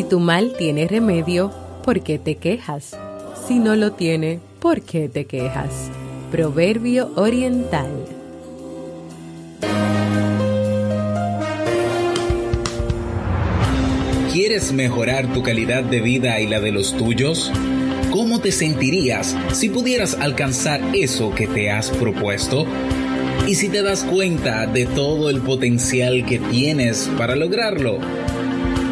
Si tu mal tiene remedio, ¿por qué te quejas? Si no lo tiene, ¿por qué te quejas? Proverbio Oriental. ¿Quieres mejorar tu calidad de vida y la de los tuyos? ¿Cómo te sentirías si pudieras alcanzar eso que te has propuesto? ¿Y si te das cuenta de todo el potencial que tienes para lograrlo?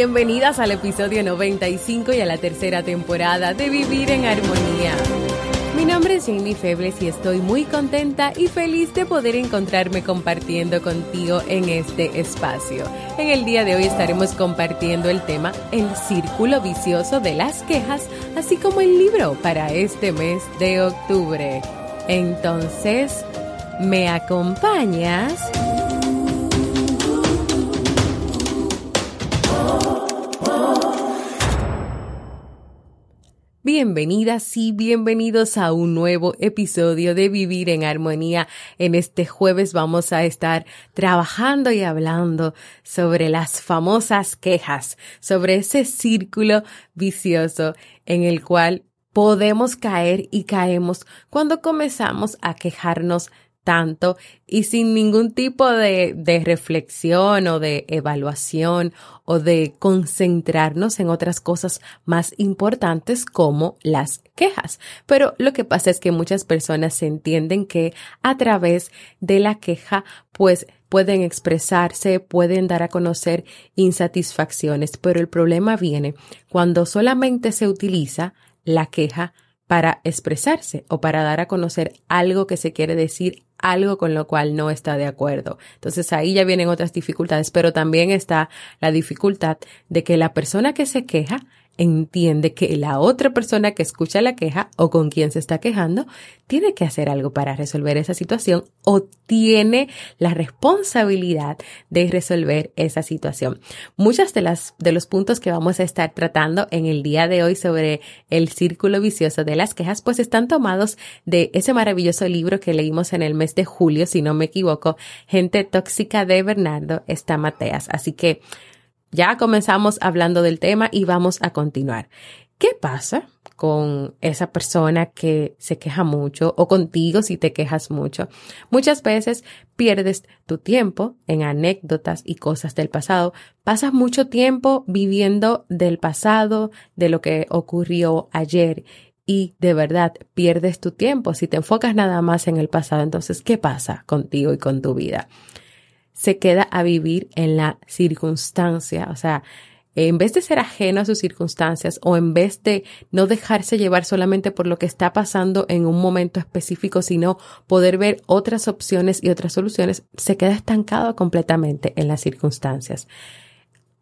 Bienvenidas al episodio 95 y a la tercera temporada de Vivir en Armonía. Mi nombre es Jamie Febles y estoy muy contenta y feliz de poder encontrarme compartiendo contigo en este espacio. En el día de hoy estaremos compartiendo el tema El círculo vicioso de las quejas, así como el libro para este mes de octubre. Entonces, ¿me acompañas? Bienvenidas y bienvenidos a un nuevo episodio de Vivir en Armonía. En este jueves vamos a estar trabajando y hablando sobre las famosas quejas, sobre ese círculo vicioso en el cual podemos caer y caemos cuando comenzamos a quejarnos tanto y sin ningún tipo de, de, reflexión o de evaluación o de concentrarnos en otras cosas más importantes como las quejas. Pero lo que pasa es que muchas personas entienden que a través de la queja pues pueden expresarse, pueden dar a conocer insatisfacciones, pero el problema viene cuando solamente se utiliza la queja para expresarse o para dar a conocer algo que se quiere decir algo con lo cual no está de acuerdo. Entonces ahí ya vienen otras dificultades, pero también está la dificultad de que la persona que se queja entiende que la otra persona que escucha la queja o con quien se está quejando tiene que hacer algo para resolver esa situación o tiene la responsabilidad de resolver esa situación. Muchas de las de los puntos que vamos a estar tratando en el día de hoy sobre el círculo vicioso de las quejas pues están tomados de ese maravilloso libro que leímos en el mes de julio, si no me equivoco, Gente tóxica de Bernardo Estamateas. Así que ya comenzamos hablando del tema y vamos a continuar. ¿Qué pasa con esa persona que se queja mucho o contigo si te quejas mucho? Muchas veces pierdes tu tiempo en anécdotas y cosas del pasado. Pasas mucho tiempo viviendo del pasado, de lo que ocurrió ayer y de verdad pierdes tu tiempo si te enfocas nada más en el pasado. Entonces, ¿qué pasa contigo y con tu vida? Se queda a vivir en la circunstancia, o sea, en vez de ser ajeno a sus circunstancias o en vez de no dejarse llevar solamente por lo que está pasando en un momento específico, sino poder ver otras opciones y otras soluciones, se queda estancado completamente en las circunstancias.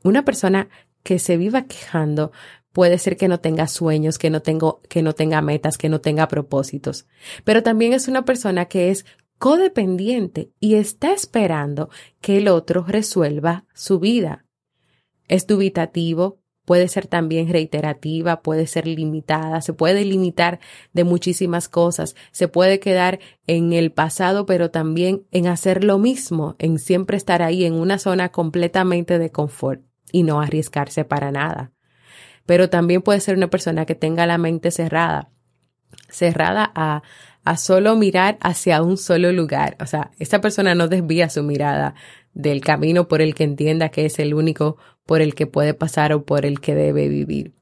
Una persona que se viva quejando puede ser que no tenga sueños, que no, tengo, que no tenga metas, que no tenga propósitos, pero también es una persona que es codependiente y está esperando que el otro resuelva su vida. Es dubitativo, puede ser también reiterativa, puede ser limitada, se puede limitar de muchísimas cosas, se puede quedar en el pasado, pero también en hacer lo mismo, en siempre estar ahí en una zona completamente de confort y no arriesgarse para nada. Pero también puede ser una persona que tenga la mente cerrada, cerrada a a solo mirar hacia un solo lugar. O sea, esta persona no desvía su mirada del camino por el que entienda que es el único por el que puede pasar o por el que debe vivir.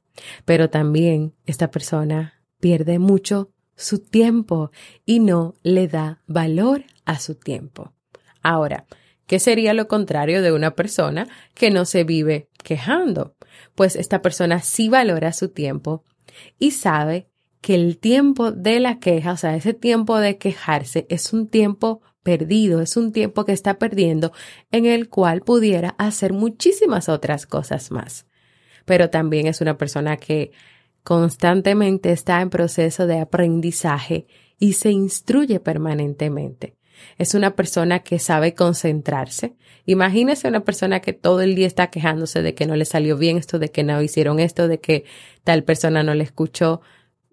Pero también esta persona pierde mucho su tiempo y no le da valor a su tiempo. Ahora, ¿qué sería lo contrario de una persona que no se vive quejando? Pues esta persona sí valora su tiempo y sabe que el tiempo de la queja, o sea, ese tiempo de quejarse es un tiempo perdido, es un tiempo que está perdiendo en el cual pudiera hacer muchísimas otras cosas más. Pero también es una persona que constantemente está en proceso de aprendizaje y se instruye permanentemente. Es una persona que sabe concentrarse. Imagínese una persona que todo el día está quejándose de que no le salió bien esto, de que no hicieron esto, de que tal persona no le escuchó.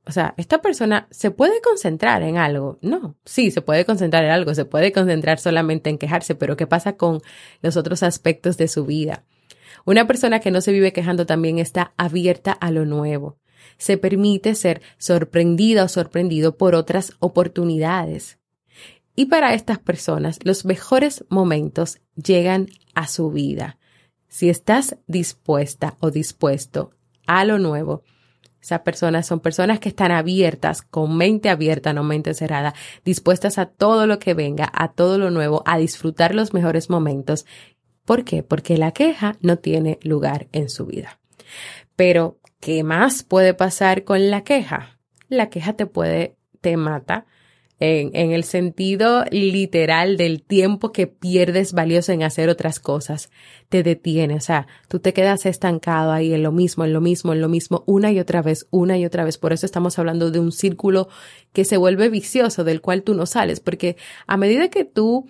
O sea, esta persona se puede concentrar en algo. No, sí, se puede concentrar en algo, se puede concentrar solamente en quejarse, pero ¿qué pasa con los otros aspectos de su vida? Una persona que no se vive quejando también está abierta a lo nuevo se permite ser sorprendida o sorprendido por otras oportunidades. Y para estas personas, los mejores momentos llegan a su vida. Si estás dispuesta o dispuesto a lo nuevo, esas personas son personas que están abiertas, con mente abierta, no mente cerrada, dispuestas a todo lo que venga, a todo lo nuevo, a disfrutar los mejores momentos. ¿Por qué? Porque la queja no tiene lugar en su vida. Pero ¿Qué más puede pasar con la queja? La queja te puede, te mata en, el sentido literal del tiempo que pierdes valioso en hacer otras cosas. Te detiene, o sea, tú te quedas estancado ahí en lo mismo, en lo mismo, en lo mismo, una y otra vez, una y otra vez. Por eso estamos hablando de un círculo que se vuelve vicioso, del cual tú no sales, porque a medida que tú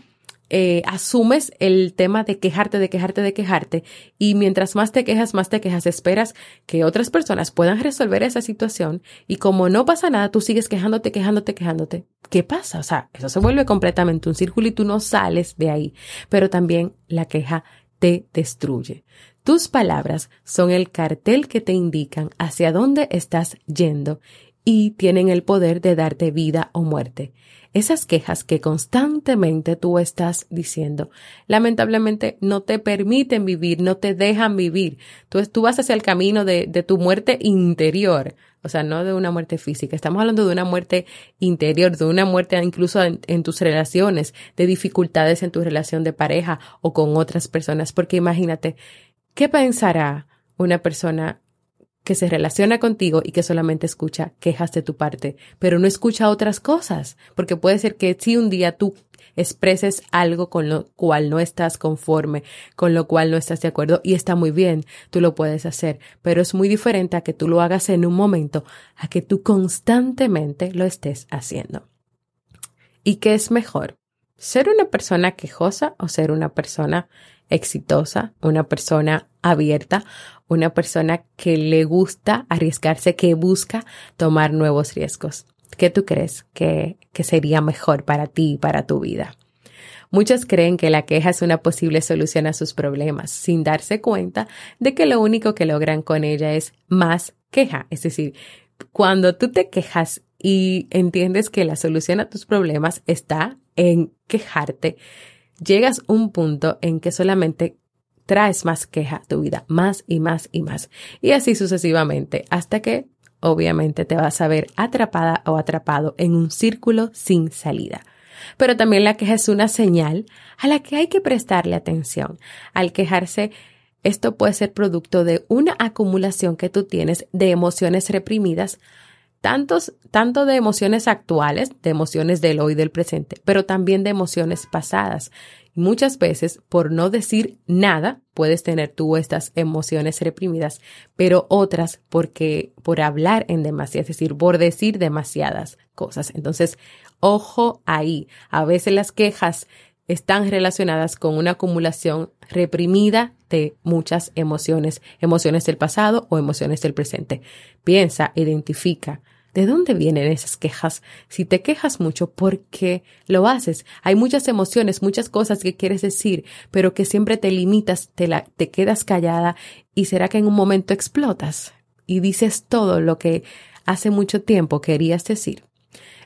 eh, asumes el tema de quejarte, de quejarte, de quejarte, y mientras más te quejas, más te quejas, esperas que otras personas puedan resolver esa situación, y como no pasa nada, tú sigues quejándote, quejándote, quejándote. ¿Qué pasa? O sea, eso se vuelve completamente un círculo y tú no sales de ahí. Pero también la queja te destruye. Tus palabras son el cartel que te indican hacia dónde estás yendo y tienen el poder de darte vida o muerte esas quejas que constantemente tú estás diciendo, lamentablemente no te permiten vivir, no te dejan vivir. Tú, tú vas hacia el camino de, de tu muerte interior, o sea, no de una muerte física. Estamos hablando de una muerte interior, de una muerte incluso en, en, tus relaciones, de dificultades en tu relación de pareja o con otras personas. Porque imagínate, ¿qué pensará una persona que se relaciona contigo y que solamente escucha quejas de tu parte, pero no escucha otras cosas, porque puede ser que si un día tú expreses algo con lo cual no estás conforme, con lo cual no estás de acuerdo y está muy bien, tú lo puedes hacer, pero es muy diferente a que tú lo hagas en un momento, a que tú constantemente lo estés haciendo. ¿Y qué es mejor? ¿Ser una persona quejosa o ser una persona exitosa, una persona abierta, una persona que le gusta arriesgarse, que busca tomar nuevos riesgos. ¿Qué tú crees que, que sería mejor para ti y para tu vida? Muchos creen que la queja es una posible solución a sus problemas, sin darse cuenta de que lo único que logran con ella es más queja. Es decir, cuando tú te quejas y entiendes que la solución a tus problemas está en quejarte, llegas a un punto en que solamente traes más queja a tu vida, más y más y más. Y así sucesivamente, hasta que obviamente te vas a ver atrapada o atrapado en un círculo sin salida. Pero también la queja es una señal a la que hay que prestarle atención. Al quejarse, esto puede ser producto de una acumulación que tú tienes de emociones reprimidas, tantos, tanto de emociones actuales, de emociones del hoy y del presente, pero también de emociones pasadas Muchas veces, por no decir nada, puedes tener tú estas emociones reprimidas, pero otras porque por hablar en demasía, es decir, por decir demasiadas cosas. Entonces, ojo ahí. A veces las quejas están relacionadas con una acumulación reprimida de muchas emociones, emociones del pasado o emociones del presente. Piensa, identifica, ¿De dónde vienen esas quejas? Si te quejas mucho, ¿por qué lo haces? Hay muchas emociones, muchas cosas que quieres decir, pero que siempre te limitas, te, la, te quedas callada y será que en un momento explotas y dices todo lo que hace mucho tiempo querías decir.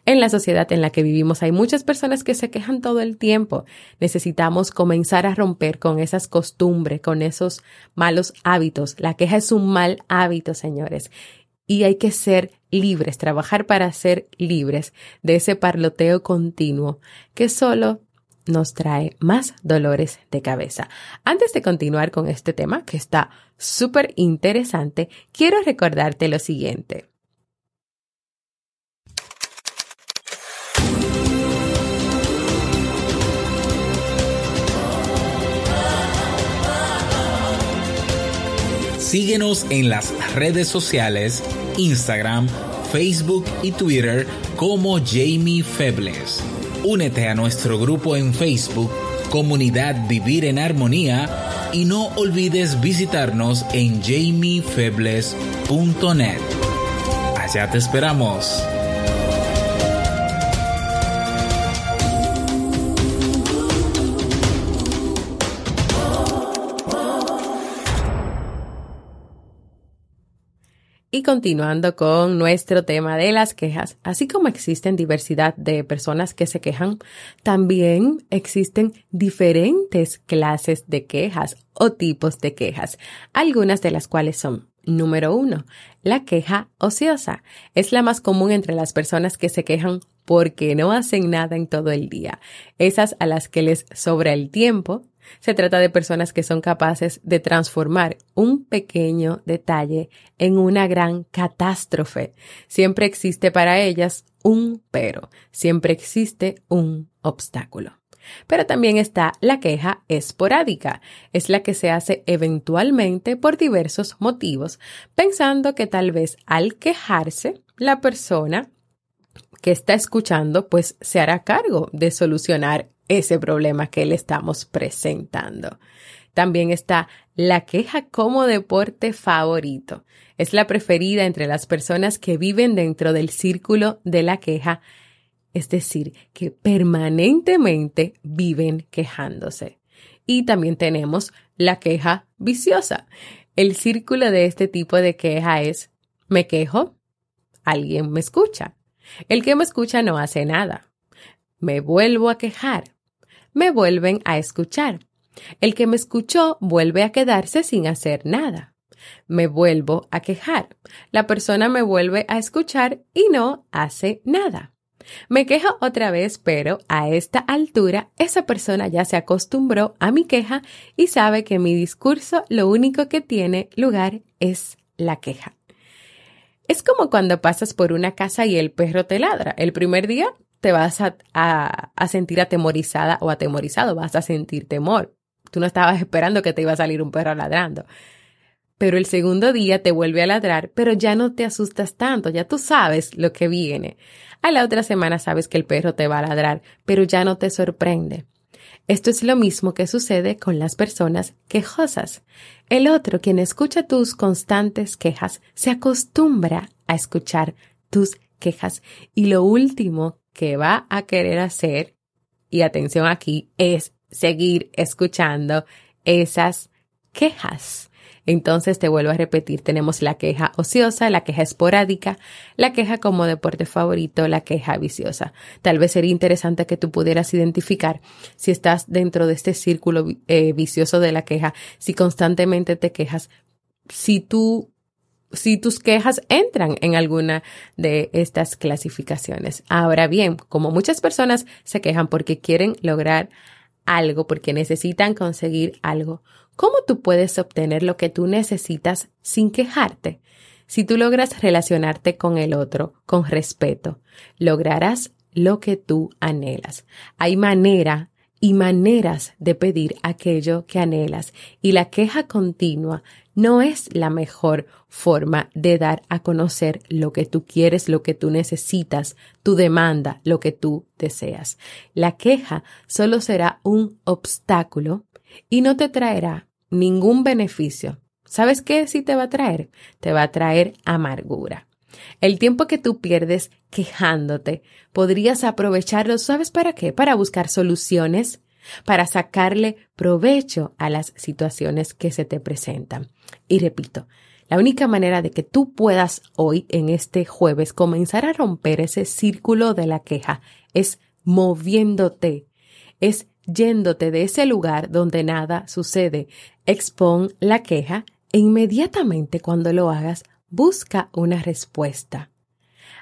En la sociedad en la que vivimos hay muchas personas que se quejan todo el tiempo. Necesitamos comenzar a romper con esas costumbres, con esos malos hábitos. La queja es un mal hábito, señores. Y hay que ser libres, trabajar para ser libres de ese parloteo continuo que solo nos trae más dolores de cabeza. Antes de continuar con este tema, que está súper interesante, quiero recordarte lo siguiente. Síguenos en las redes sociales, Instagram, Facebook y Twitter como Jamie Febles. Únete a nuestro grupo en Facebook, Comunidad Vivir en Armonía, y no olvides visitarnos en jamiefebles.net. Allá te esperamos. Continuando con nuestro tema de las quejas, así como existen diversidad de personas que se quejan, también existen diferentes clases de quejas o tipos de quejas, algunas de las cuales son Número uno, la queja ociosa. Es la más común entre las personas que se quejan porque no hacen nada en todo el día. Esas a las que les sobra el tiempo, se trata de personas que son capaces de transformar un pequeño detalle en una gran catástrofe. Siempre existe para ellas un pero, siempre existe un obstáculo. Pero también está la queja esporádica. Es la que se hace eventualmente por diversos motivos, pensando que tal vez al quejarse, la persona que está escuchando pues se hará cargo de solucionar ese problema que le estamos presentando. También está la queja como deporte favorito. Es la preferida entre las personas que viven dentro del círculo de la queja, es decir, que permanentemente viven quejándose. Y también tenemos la queja viciosa. El círculo de este tipo de queja es me quejo, alguien me escucha. El que me escucha no hace nada. Me vuelvo a quejar me vuelven a escuchar. El que me escuchó vuelve a quedarse sin hacer nada. Me vuelvo a quejar. La persona me vuelve a escuchar y no hace nada. Me quejo otra vez, pero a esta altura esa persona ya se acostumbró a mi queja y sabe que mi discurso lo único que tiene lugar es la queja. Es como cuando pasas por una casa y el perro te ladra. El primer día te vas a, sentir atemorizada o atemorizado, vas a sentir temor. Tú no estabas esperando que te iba a salir un perro ladrando. Pero el segundo día te vuelve a ladrar, pero ya no te asustas tanto, ya tú sabes lo que viene. A la otra semana sabes que el perro te va a ladrar, pero ya no te sorprende. Esto es lo mismo que sucede con las personas quejosas. El otro, quien escucha tus constantes quejas, se acostumbra a escuchar tus quejas y lo último que va a querer hacer, y atención aquí, es seguir escuchando esas quejas. Entonces te vuelvo a repetir, tenemos la queja ociosa, la queja esporádica, la queja como deporte favorito, la queja viciosa. Tal vez sería interesante que tú pudieras identificar si estás dentro de este círculo eh, vicioso de la queja, si constantemente te quejas, si tú si tus quejas entran en alguna de estas clasificaciones. Ahora bien, como muchas personas se quejan porque quieren lograr algo, porque necesitan conseguir algo, ¿cómo tú puedes obtener lo que tú necesitas sin quejarte? Si tú logras relacionarte con el otro con respeto, lograrás lo que tú anhelas. Hay manera y maneras de pedir aquello que anhelas y la queja continua no es la mejor forma de dar a conocer lo que tú quieres, lo que tú necesitas, tu demanda, lo que tú deseas. La queja solo será un obstáculo y no te traerá ningún beneficio. ¿Sabes qué sí te va a traer? Te va a traer amargura. El tiempo que tú pierdes quejándote, podrías aprovecharlo, ¿sabes para qué? Para buscar soluciones, para sacarle provecho a las situaciones que se te presentan. Y repito, La única manera de que tú puedas hoy, en este jueves, comenzar a romper ese círculo de la queja es moviéndote, es yéndote de ese lugar donde nada sucede. Expon la queja e inmediatamente cuando lo hagas, busca una respuesta.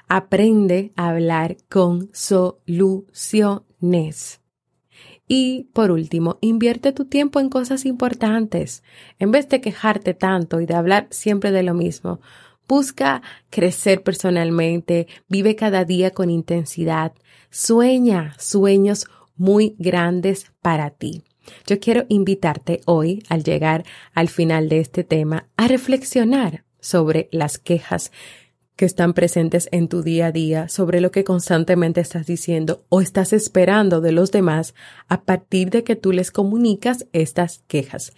Aprende a hablar con soluciones. Y por último, invierte tu tiempo en cosas importantes. En vez de quejarte tanto y de hablar siempre de lo mismo, busca crecer personalmente, vive cada día con intensidad, sueña sueños muy grandes para ti. Yo quiero invitarte hoy, al llegar al final de este tema, a reflexionar sobre las quejas que están presentes en tu día a día sobre lo que constantemente estás diciendo o estás esperando de los demás a partir de que tú les comunicas estas quejas.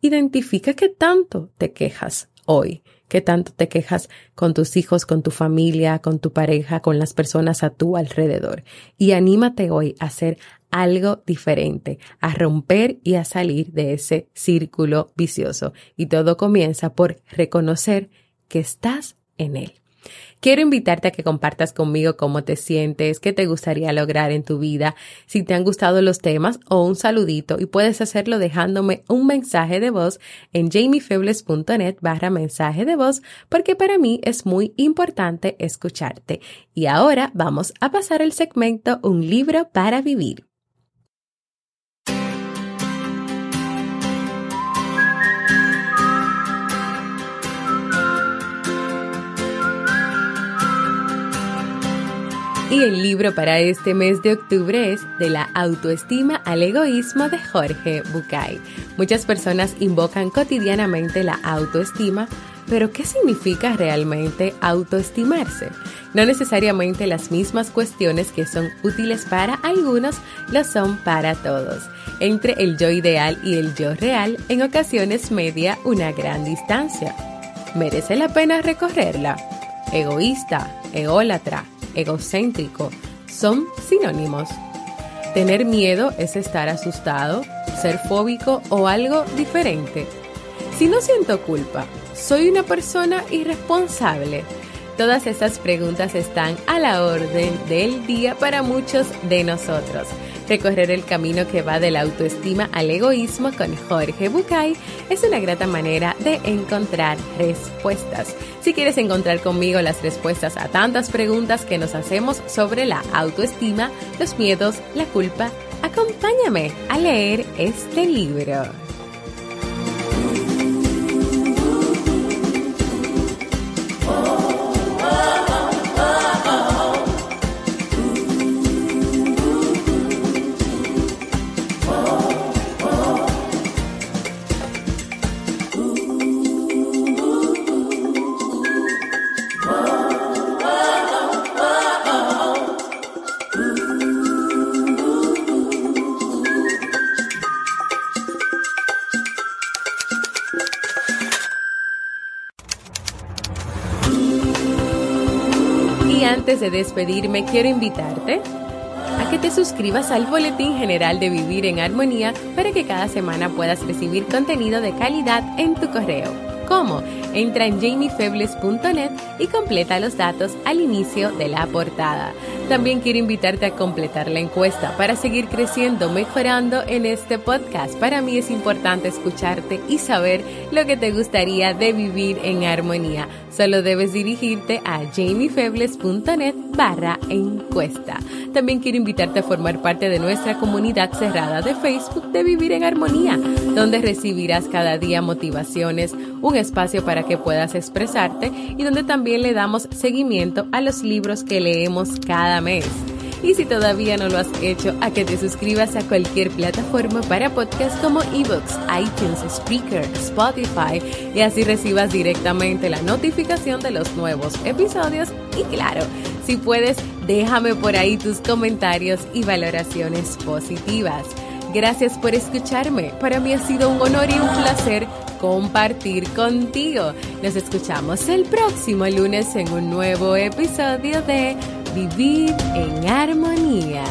Identifica qué tanto te quejas hoy, qué tanto te quejas con tus hijos, con tu familia, con tu pareja, con las personas a tu alrededor. Y anímate hoy a hacer algo diferente, a romper y a salir de ese círculo vicioso. Y todo comienza por reconocer que estás en él. Quiero invitarte a que compartas conmigo cómo te sientes, qué te gustaría lograr en tu vida, si te han gustado los temas o un saludito y puedes hacerlo dejándome un mensaje de voz en jamiefebles.net barra mensaje de voz porque para mí es muy importante escucharte. Y ahora vamos a pasar el segmento Un libro para vivir. Y el libro para este mes de octubre es De la autoestima al egoísmo de Jorge Bucay. Muchas personas invocan cotidianamente la autoestima, pero ¿qué significa realmente autoestimarse? No necesariamente las mismas cuestiones que son útiles para algunos lo son para todos. Entre el yo ideal y el yo real, en ocasiones media una gran distancia. ¿Merece la pena recorrerla? Egoísta, ególatra, egocéntrico son sinónimos. Tener miedo es estar asustado, ser fóbico o algo diferente. Si no siento culpa, ¿soy una persona irresponsable? Todas estas preguntas están a la orden del día para muchos de nosotros. Recorrer el camino que va de la autoestima al egoísmo con Jorge Bucay es una grata manera de encontrar respuestas. Si quieres encontrar conmigo las respuestas a tantas preguntas que nos hacemos sobre la autoestima, los miedos, la culpa, acompáñame a leer este libro. De despedirme, quiero invitarte a que te suscribas al Boletín General de Vivir en Armonía para que cada semana puedas recibir contenido de calidad en tu correo. ¿Cómo? Entra en jamiefebles.net y completa los datos al inicio de la portada. También quiero invitarte a completar la encuesta para seguir creciendo, mejorando en este podcast. Para mí es importante escucharte y saber lo que te gustaría de vivir en armonía. Solo debes dirigirte a jamiefebles.net barra encuesta. También quiero invitarte a formar parte de nuestra comunidad cerrada de Facebook de Vivir en Armonía, donde recibirás cada día motivaciones, un espacio para que puedas expresarte y donde también le damos seguimiento a los libros que leemos cada mes. Y si todavía no lo has hecho, a que te suscribas a cualquier plataforma para podcast como eBooks, iTunes, Speaker, Spotify y así recibas directamente la notificación de los nuevos episodios. Y claro, si puedes, déjame por ahí tus comentarios y valoraciones positivas. Gracias por escucharme. Para mí ha sido un honor y un placer compartir contigo. Nos escuchamos el próximo lunes en un nuevo episodio de Vivir en Armonía.